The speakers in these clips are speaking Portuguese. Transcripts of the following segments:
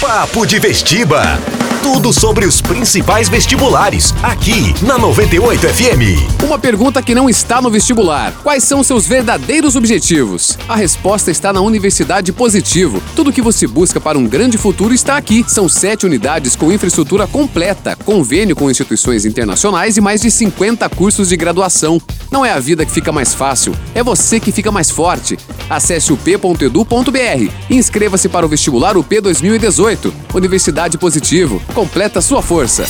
Papo de Vestiba. Tudo sobre os principais vestibulares, aqui na 98 FM. Uma pergunta que não está no vestibular: quais são seus verdadeiros objetivos? A resposta está na Universidade Positivo. Tudo que você busca para um grande futuro está aqui. São sete unidades com infraestrutura completa, convênio com instituições internacionais e mais de 50 cursos de graduação. Não é a vida que fica mais fácil, é você que fica mais forte. Acesse o p.edu.br e inscreva-se para o vestibular UP 2018. Universidade Positivo completa sua força.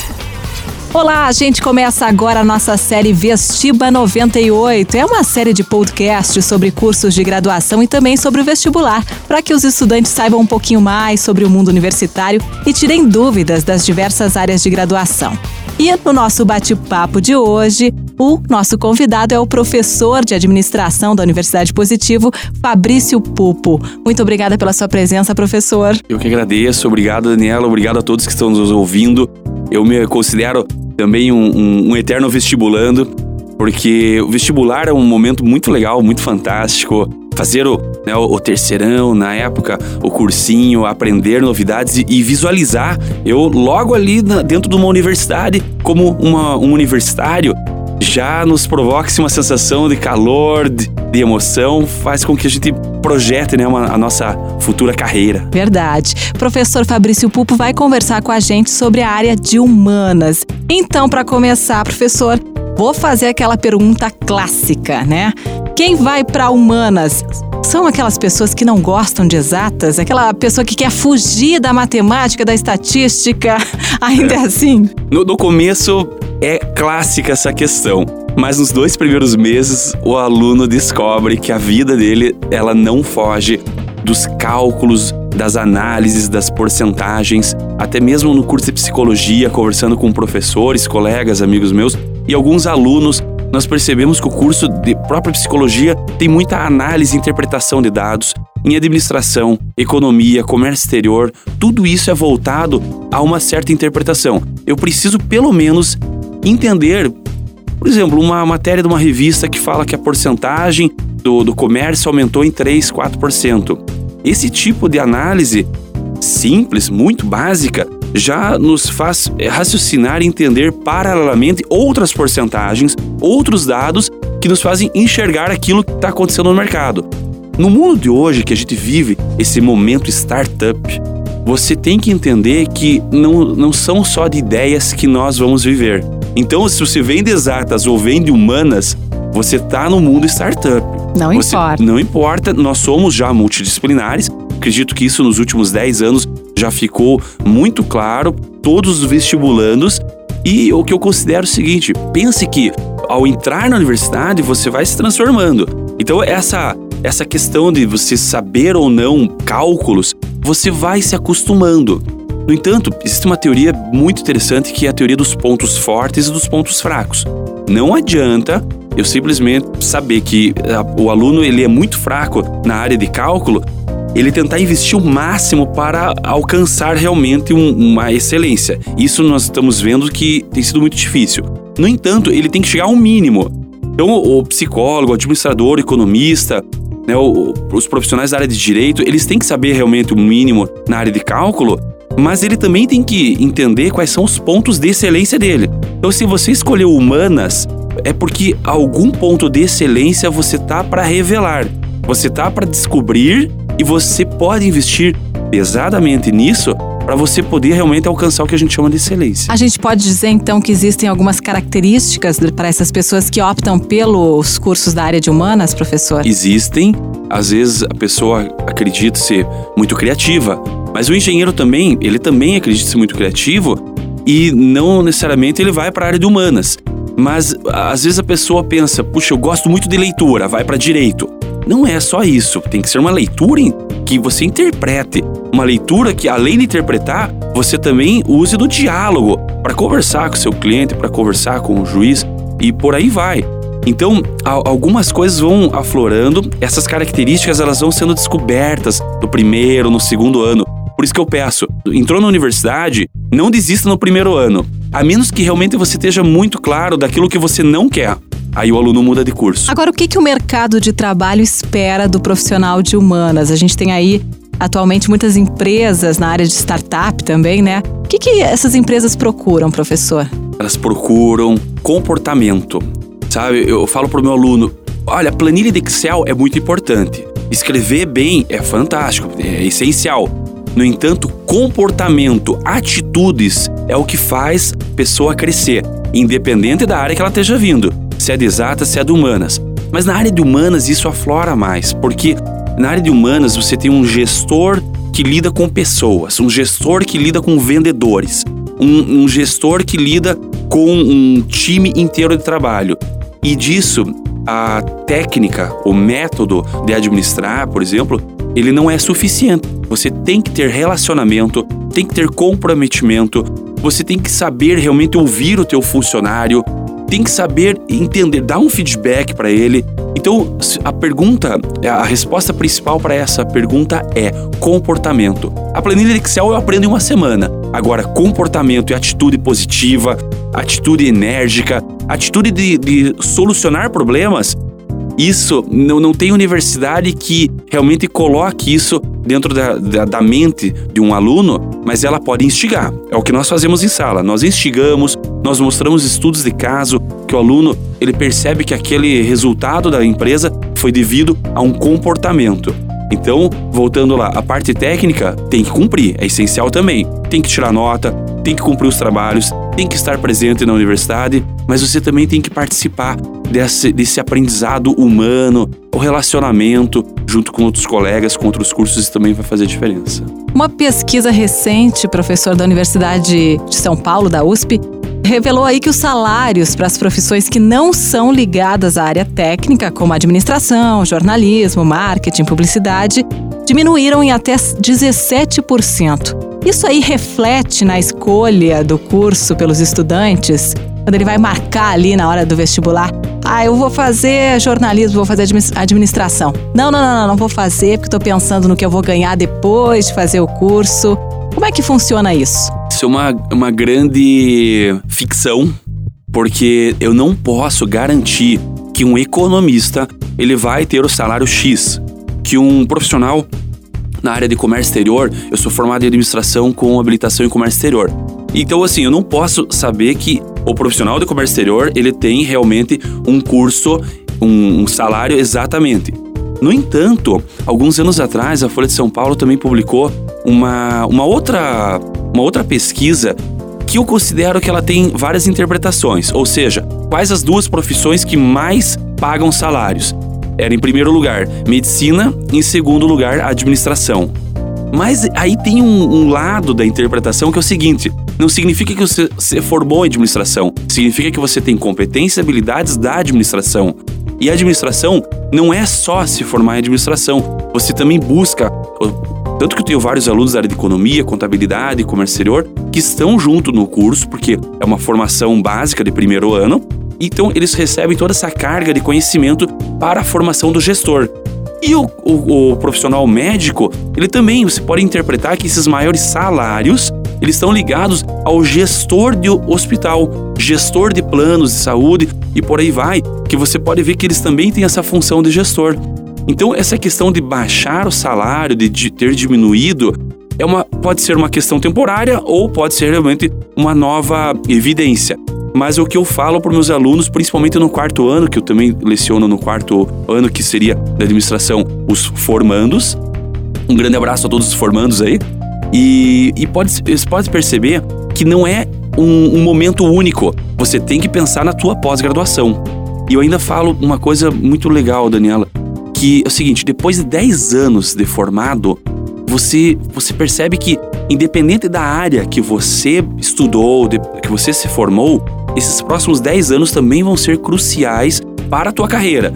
Olá, a gente começa agora a nossa série Vestiba 98. É uma série de podcasts sobre cursos de graduação e também sobre o vestibular, para que os estudantes saibam um pouquinho mais sobre o mundo universitário e tirem dúvidas das diversas áreas de graduação. E no nosso bate-papo de hoje, o nosso convidado é o professor de administração da Universidade Positivo, Fabrício Pupo. Muito obrigada pela sua presença, professor. Eu que agradeço. Obrigado, Daniela. Obrigado a todos que estão nos ouvindo. Eu me considero também um, um, um eterno vestibulando, porque o vestibular é um momento muito legal, muito fantástico fazer o, né, o, terceirão, na época, o cursinho, aprender novidades e, e visualizar eu logo ali na, dentro de uma universidade como uma, um universitário já nos provoca uma sensação de calor, de, de, emoção, faz com que a gente projete né, uma, a nossa futura carreira. Verdade. Professor Fabrício Pupo vai conversar com a gente sobre a área de humanas. Então, para começar, professor, vou fazer aquela pergunta clássica, né? Quem vai para humanas são aquelas pessoas que não gostam de exatas, aquela pessoa que quer fugir da matemática, da estatística, ainda é assim? No, no começo é clássica essa questão. Mas nos dois primeiros meses, o aluno descobre que a vida dele ela não foge dos cálculos, das análises, das porcentagens, até mesmo no curso de psicologia, conversando com professores, colegas, amigos meus e alguns alunos, nós percebemos que o curso de própria psicologia tem muita análise e interpretação de dados. Em administração, economia, comércio exterior, tudo isso é voltado a uma certa interpretação. Eu preciso, pelo menos, entender, por exemplo, uma matéria de uma revista que fala que a porcentagem do, do comércio aumentou em 3, 4%. Esse tipo de análise simples, muito básica, já nos faz raciocinar e entender paralelamente outras porcentagens, outros dados que nos fazem enxergar aquilo que está acontecendo no mercado. No mundo de hoje que a gente vive, esse momento startup, você tem que entender que não, não são só de ideias que nós vamos viver. Então, se você vende exatas ou vende humanas, você está no mundo startup. Não você, importa. Não importa, nós somos já multidisciplinares. Acredito que isso nos últimos 10 anos já ficou muito claro. Todos os vestibulandos. E o que eu considero o seguinte: pense que ao entrar na universidade você vai se transformando. Então, essa, essa questão de você saber ou não cálculos, você vai se acostumando. No entanto, existe uma teoria muito interessante que é a teoria dos pontos fortes e dos pontos fracos. Não adianta eu simplesmente saber que eh, o aluno ele é muito fraco na área de cálculo, ele tentar investir o máximo para alcançar realmente um, uma excelência. Isso nós estamos vendo que tem sido muito difícil. No entanto, ele tem que chegar ao mínimo. Então, o psicólogo, o administrador, o economista, né, os profissionais da área de direito, eles têm que saber realmente o mínimo na área de cálculo mas ele também tem que entender quais são os pontos de excelência dele. Então, se você escolheu humanas, é porque algum ponto de excelência você tá para revelar, você tá para descobrir e você pode investir pesadamente nisso para você poder realmente alcançar o que a gente chama de excelência. A gente pode dizer então que existem algumas características para essas pessoas que optam pelos cursos da área de humanas, professor? Existem. Às vezes a pessoa acredita ser muito criativa, mas o engenheiro também, ele também acredita ser muito criativo e não necessariamente ele vai para a área de humanas. Mas às vezes a pessoa pensa, puxa, eu gosto muito de leitura, vai para direito. Não é só isso, tem que ser uma leitura que você interprete, uma leitura que além de interpretar, você também use do diálogo para conversar com seu cliente, para conversar com o juiz e por aí vai. Então, algumas coisas vão aflorando, essas características elas vão sendo descobertas no primeiro, no segundo ano. Por isso que eu peço, entrou na universidade, não desista no primeiro ano, a menos que realmente você esteja muito claro daquilo que você não quer. Aí o aluno muda de curso. Agora, o que, que o mercado de trabalho espera do profissional de humanas? A gente tem aí atualmente muitas empresas na área de startup também, né? O que, que essas empresas procuram, professor? Elas procuram comportamento. Sabe, eu falo para o meu aluno: olha, planilha de Excel é muito importante. Escrever bem é fantástico, é essencial. No entanto, comportamento, atitudes é o que faz a pessoa crescer, independente da área que ela esteja vindo, se é de exatas, se é de humanas. Mas na área de humanas isso aflora mais, porque na área de humanas você tem um gestor que lida com pessoas, um gestor que lida com vendedores, um, um gestor que lida com um time inteiro de trabalho. E disso, a técnica, o método de administrar, por exemplo, ele não é suficiente. Você tem que ter relacionamento, tem que ter comprometimento, você tem que saber realmente ouvir o teu funcionário, tem que saber entender, dar um feedback para ele. Então, a pergunta, a resposta principal para essa pergunta é comportamento. A planilha Excel eu aprendo em uma semana. Agora, comportamento e atitude positiva, atitude enérgica, atitude de, de solucionar problemas, isso não, não tem universidade que realmente coloque isso dentro da, da, da, mente de um aluno, mas ela pode instigar. É o que nós fazemos em sala. Nós instigamos, nós mostramos estudos de caso que o aluno ele percebe que aquele resultado da empresa foi devido a um comportamento. Então, voltando lá, a parte técnica tem que cumprir, é essencial também. Tem que tirar nota, tem que cumprir os trabalhos, tem que estar presente na universidade, mas você também tem que participar desse, desse aprendizado humano, o relacionamento junto com outros colegas, com outros cursos, isso também vai fazer diferença. Uma pesquisa recente, professor da Universidade de São Paulo, da USP, revelou aí que os salários para as profissões que não são ligadas à área técnica, como administração, jornalismo, marketing, publicidade, diminuíram em até 17%. Isso aí reflete na escolha do curso pelos estudantes, quando ele vai marcar ali na hora do vestibular. Ah, eu vou fazer jornalismo, vou fazer administração. Não, não, não, não, não vou fazer porque estou pensando no que eu vou ganhar depois de fazer o curso. Como é que funciona isso? É uma, uma grande ficção, porque eu não posso garantir que um economista ele vai ter o salário X, que um profissional na área de comércio exterior, eu sou formado em administração com habilitação em comércio exterior. Então, assim, eu não posso saber que o profissional de comércio exterior ele tem realmente um curso, um, um salário exatamente. No entanto, alguns anos atrás, a Folha de São Paulo também publicou uma, uma, outra, uma outra pesquisa que eu considero que ela tem várias interpretações, ou seja, quais as duas profissões que mais pagam salários era em primeiro lugar medicina, em segundo lugar administração. Mas aí tem um, um, lado da interpretação que é o seguinte: não significa que você se formou em administração, significa que você tem competências e habilidades da administração. E a administração não é só se formar em administração, você também busca. Tanto que eu tenho vários alunos da área de economia, contabilidade comércio exterior que estão junto no curso, porque é uma formação básica de primeiro ano, então, eles recebem toda essa carga de conhecimento para a formação do gestor. E o, o, o, profissional médico, ele também, você pode interpretar que esses maiores salários, eles estão ligados ao gestor de hospital, gestor de planos de saúde e por aí vai, que você pode ver que eles também têm essa função de gestor. Então, essa questão de baixar o salário, de, ter diminuído, é uma, pode ser uma questão temporária ou pode ser realmente uma nova evidência. Mas o que eu falo para meus alunos, principalmente no quarto ano, que eu também leciono no quarto ano, que seria da administração, os formandos. Um grande abraço a todos os formandos aí. E, e pode, pode perceber que não é um, um momento único. Você tem que pensar na tua pós-graduação. E eu ainda falo uma coisa muito legal, Daniela, que é o seguinte: depois de 10 anos de formado, você, você percebe que, independente da área que você estudou, de, que você se formou, esses próximos 10 anos também vão ser cruciais para a tua carreira.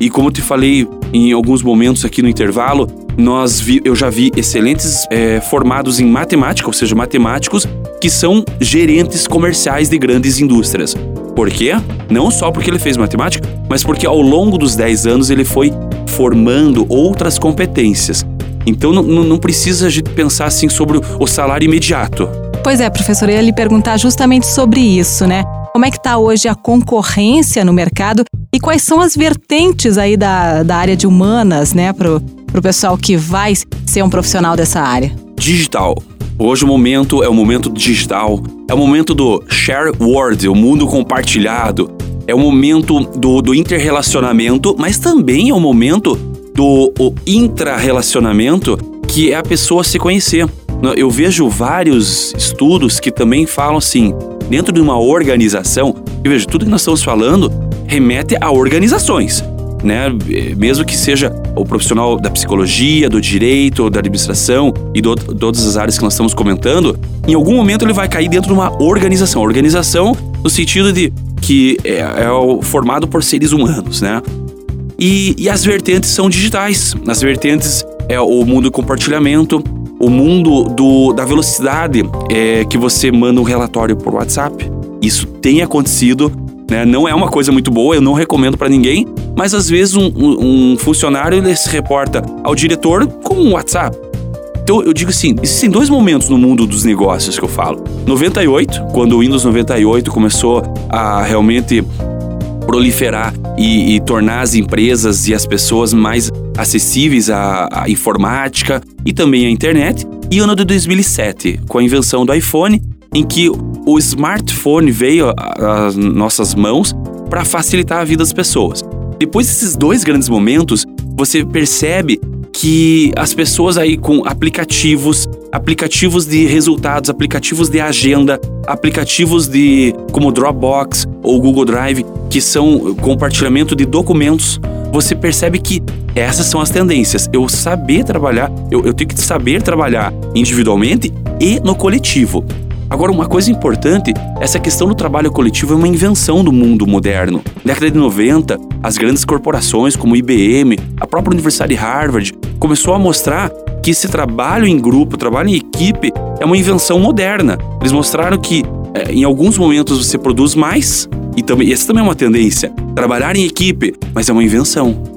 E como eu te falei em alguns momentos aqui no intervalo, nós vi, eu já vi excelentes é, formados em matemática, ou seja, matemáticos que são gerentes comerciais de grandes indústrias. Por quê? Não só porque ele fez matemática, mas porque ao longo dos 10 anos ele foi formando outras competências. Então não, não precisa a gente pensar assim sobre o salário imediato. Pois é, professor, eu ia lhe perguntar justamente sobre isso, né? Como é que está hoje a concorrência no mercado e quais são as vertentes aí da, da área de humanas, né, para para o pessoal que vai ser um profissional dessa área? Digital. Hoje o momento é o momento digital, é o momento do share world, o mundo compartilhado, é o momento do, do interrelacionamento, mas também é o momento do intra-relacionamento, que é a pessoa se conhecer. Eu vejo vários estudos que também falam assim, dentro de uma organização, eu vejo tudo que nós estamos falando remete a organizações, né? Mesmo que seja o profissional da psicologia, do direito, da administração e de todas as áreas que nós estamos comentando, em algum momento ele vai cair dentro de uma organização. Organização no sentido de que é, é formado por seres humanos, né? E, e as vertentes são digitais. As vertentes é o mundo do compartilhamento, o mundo do, da velocidade é, que você manda um relatório por WhatsApp. Isso tem acontecido, né? não é uma coisa muito boa, eu não recomendo para ninguém, mas às vezes um, um, um, funcionário se reporta ao diretor com um WhatsApp. Então eu digo assim, existem dois momentos no mundo dos negócios que eu falo. 98, quando o Windows 98 começou a realmente proliferar e, e tornar as empresas e as pessoas mais acessíveis à, à informática e também à internet, e ano de 2007, com a invenção do iPhone, em que o smartphone veio às nossas mãos para facilitar a vida das pessoas. Depois desses dois grandes momentos, você percebe que as pessoas aí com aplicativos, aplicativos de resultados, aplicativos de agenda, aplicativos de como Dropbox ou Google Drive, que são compartilhamento de documentos, você percebe que essas são as tendências. Eu saber trabalhar, eu, eu tenho que saber trabalhar individualmente e no coletivo. Agora, uma coisa importante, essa questão do trabalho coletivo é uma invenção do mundo moderno. Na década de 90, as grandes corporações como IBM, a própria Universidade de Harvard, começou a mostrar que esse trabalho em grupo, trabalho em equipe, é uma invenção moderna. Eles mostraram que é, em alguns momentos você produz mais, e também, essa também é uma tendência, trabalhar em equipe, mas é uma invenção.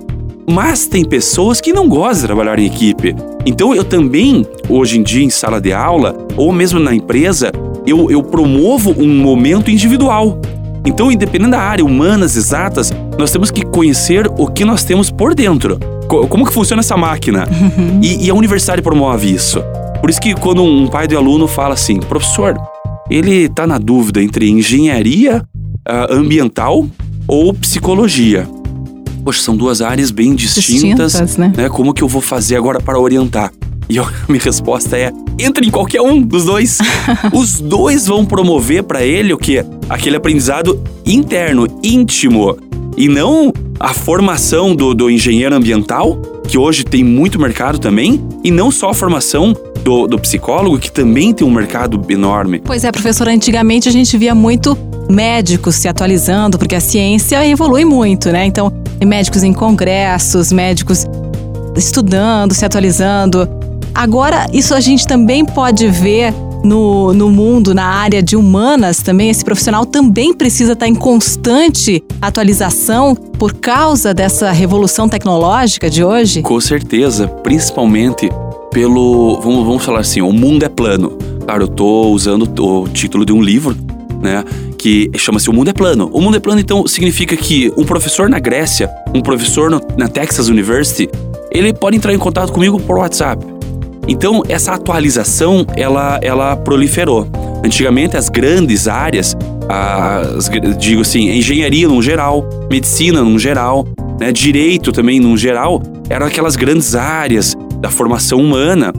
Mas tem pessoas que não gostam de trabalhar em equipe. Então eu também, hoje em dia, em sala de aula, ou mesmo na empresa, eu, eu promovo um momento individual. Então, independente da área, humanas, exatas, nós temos que conhecer o que nós temos por dentro. Como que funciona essa máquina? Uhum. E, e, a universidade promove isso. Por isso que quando um pai de aluno fala assim, professor, ele está na dúvida entre engenharia uh, ambiental ou psicologia. Poxa, são duas áreas bem distintas, distintas né? né? Como que eu vou fazer agora para orientar? E a minha resposta é: entre em qualquer um dos dois. Os dois vão promover para ele o que? Aquele aprendizado interno, íntimo. E não a formação do, do engenheiro ambiental, que hoje tem muito mercado também, e não só a formação do, do, psicólogo, que também tem um mercado enorme. Pois é, professora, antigamente a gente via muito médicos se atualizando, porque a ciência evolui muito, né? Então, médicos em congressos, médicos estudando, se atualizando. Agora, isso a gente também pode ver no, no mundo, na área de humanas também, esse profissional também precisa estar em constante atualização por causa dessa revolução tecnológica de hoje? Com certeza, principalmente pelo. Vamos, vamos falar assim, o mundo é plano. Claro, eu estou usando o título de um livro, né? Que chama-se O Mundo é Plano. O Mundo é Plano, então, significa que um professor na Grécia, um professor no, na Texas University, ele pode entrar em contato comigo por WhatsApp. Então, essa atualização, ela, ela proliferou. Antigamente, as grandes áreas, as, digo assim, engenharia no geral, medicina no geral, né, direito também no geral, eram aquelas grandes áreas da formação humana.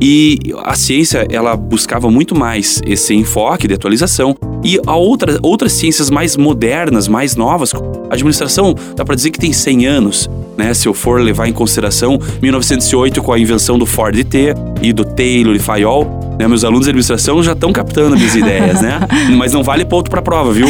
E a ciência, ela buscava muito mais esse enfoque de atualização. E a outra, outras ciências mais modernas, mais novas, a administração dá para dizer que tem 100 anos, né? Se eu for levar em consideração 1908 com a invenção do Ford T e do Taylor e Fayol, né? Meus alunos de administração já estão captando minhas ideias, né? Mas não vale ponto para prova, viu?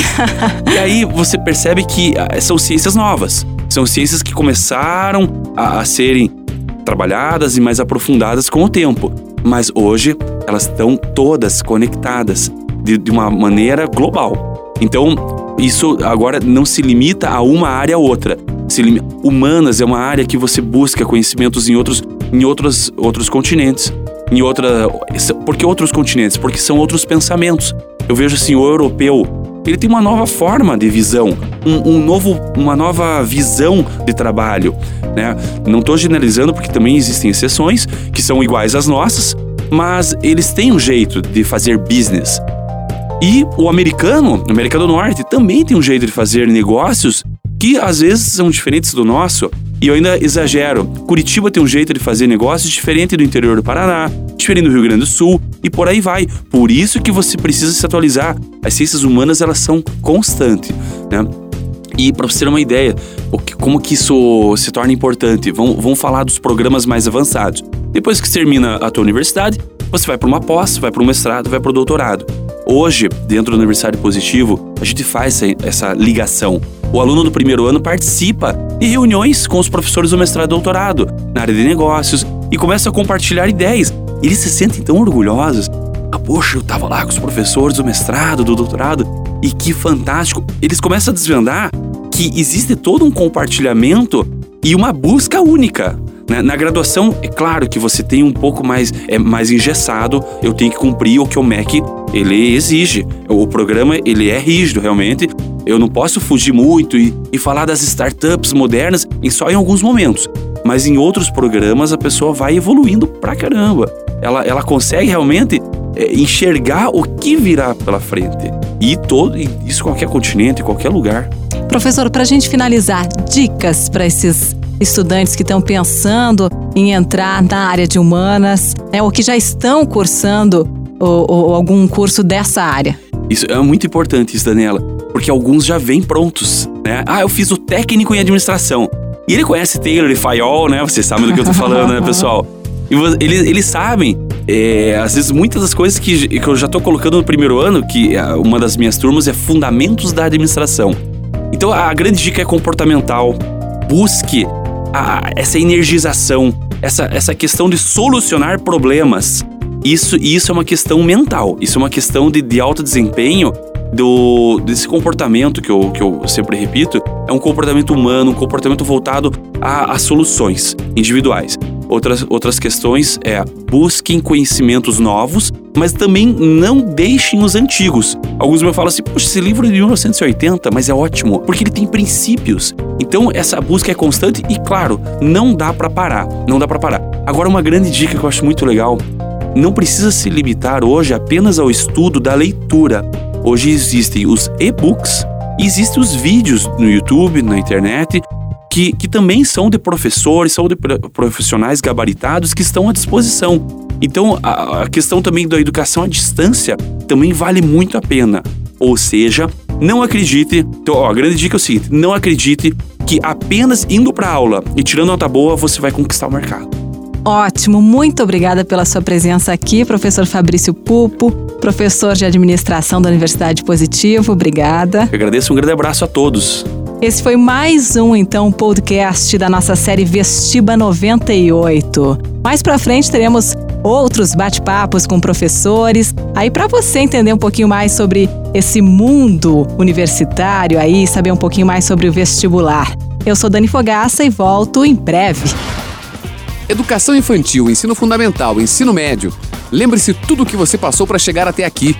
E aí você percebe que ah, são ciências novas. São ciências que começaram a, a serem trabalhadas e mais aprofundadas com o tempo. Mas hoje elas estão todas conectadas de, de uma maneira global. Então, isso agora não se limita a uma área ou outra. Lim... Humanas é uma área que você busca conhecimentos em outros, em outros, outros continentes. Em outra. Por que outros continentes? Porque são outros pensamentos. Eu vejo assim, o europeu ele tem uma nova forma de visão, um, um novo, uma nova visão de trabalho. Né? Não estou generalizando porque também existem exceções que são iguais às nossas, mas eles têm um jeito de fazer business. E o americano, o América do Norte, também tem um jeito de fazer negócios que às vezes são diferentes do nosso. E eu ainda exagero. Curitiba tem um jeito de fazer negócios diferente do interior do Paraná, diferente do Rio Grande do Sul e por aí vai. Por isso que você precisa se atualizar. As ciências humanas elas são constantes, né? E para você ter uma ideia, como que isso se torna importante, vamos, vamos falar dos programas mais avançados. Depois que termina a tua universidade, você vai para uma pós, vai para um mestrado, vai para o doutorado. Hoje, dentro do Aniversário Positivo, a gente faz essa, ligação. O aluno do primeiro ano participa de reuniões com os professores do mestrado e doutorado, na área de negócios, e começa a compartilhar ideias. Eles se sentem tão orgulhosos. Ah, poxa, eu tava lá com os professores do mestrado, do doutorado, e que fantástico. Eles começam a desvendar que existe todo um compartilhamento e uma busca única. Né? Na graduação, é claro que você tem um pouco mais, é mais engessado, eu tenho que cumprir o que o MEC ele exige. O programa ele é rígido realmente. Eu não posso fugir muito e, e falar das startups modernas em só em alguns momentos. Mas em outros programas a pessoa vai evoluindo pra caramba. Ela, ela consegue realmente é, enxergar o que virá pela frente. E todo isso qualquer continente, qualquer lugar. Professor, para a gente finalizar, dicas para esses estudantes que estão pensando em entrar na área de humanas, né, ou que já estão cursando ou, ou algum curso dessa área. Isso é muito importante, isso, Daniela, porque alguns já vêm prontos, né? Ah, eu fiz o técnico em administração. E ele conhece Taylor e Fayol, né? Vocês sabem do que eu tô falando, né, pessoal? E eles, eles sabem, é, às vezes, muitas das coisas que, que eu já tô colocando no primeiro ano, que é, uma das minhas turmas é Fundamentos da Administração. Então a grande dica é comportamental. Busque a, essa energização, essa, essa questão de solucionar problemas. Isso, isso é uma questão mental, isso é uma questão de, de alto desempenho do, desse comportamento que eu, que eu sempre repito, é um comportamento humano, um comportamento voltado a, a soluções individuais. Outras, outras questões é busquem conhecimentos novos, mas também não deixem os antigos. Alguns me falam assim, poxa, esse livro é de 1980, mas é ótimo, porque ele tem princípios. Então essa busca é constante e, claro, não dá para parar, não dá para parar. Agora uma grande dica que eu acho muito legal, não precisa se limitar hoje apenas ao estudo da leitura. Hoje existem os e-books existem os vídeos no YouTube, na internet, que, que também são de professores, são de profissionais gabaritados que estão à disposição. Então, a, a questão também da educação à distância também vale muito a pena. Ou seja, não acredite. Então, ó, a grande dica é o seguinte: não acredite que apenas indo para aula e tirando nota boa você vai conquistar o mercado. Ótimo, muito obrigada pela sua presença aqui, professor Fabrício Pupo, professor de administração da Universidade Positivo. Obrigada. Eu agradeço, um grande abraço a todos. Esse foi mais um, então, podcast da nossa série Vestiba 98. Mais pra frente teremos outros bate-papos com professores, aí para você entender um pouquinho mais sobre esse mundo universitário aí, saber um pouquinho mais sobre o vestibular. Eu sou Dani Fogaça e volto em breve. Educação infantil, ensino fundamental, ensino médio. Lembre-se tudo o que você passou para chegar até aqui.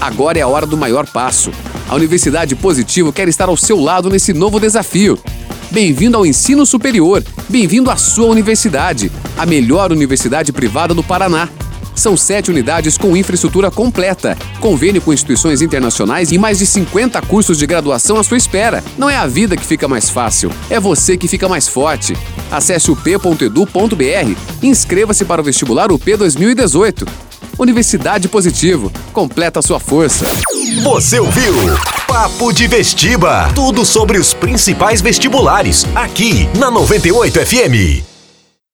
Agora é a hora do maior passo. A Universidade Positivo quer estar ao seu lado nesse novo desafio. Bem-vindo ao ensino superior. Bem-vindo à sua universidade, a melhor universidade privada do Paraná. São sete unidades com infraestrutura completa, convênio com instituições internacionais e mais de 50 cursos de graduação à sua espera. Não é a vida que fica mais fácil, é você que fica mais forte. Acesse o p.edu.br e inscreva-se para o vestibular UP 2018. Universidade Positivo. Completa a sua força. Você ouviu? Papo de Vestiba. Tudo sobre os principais vestibulares. Aqui na 98 FM.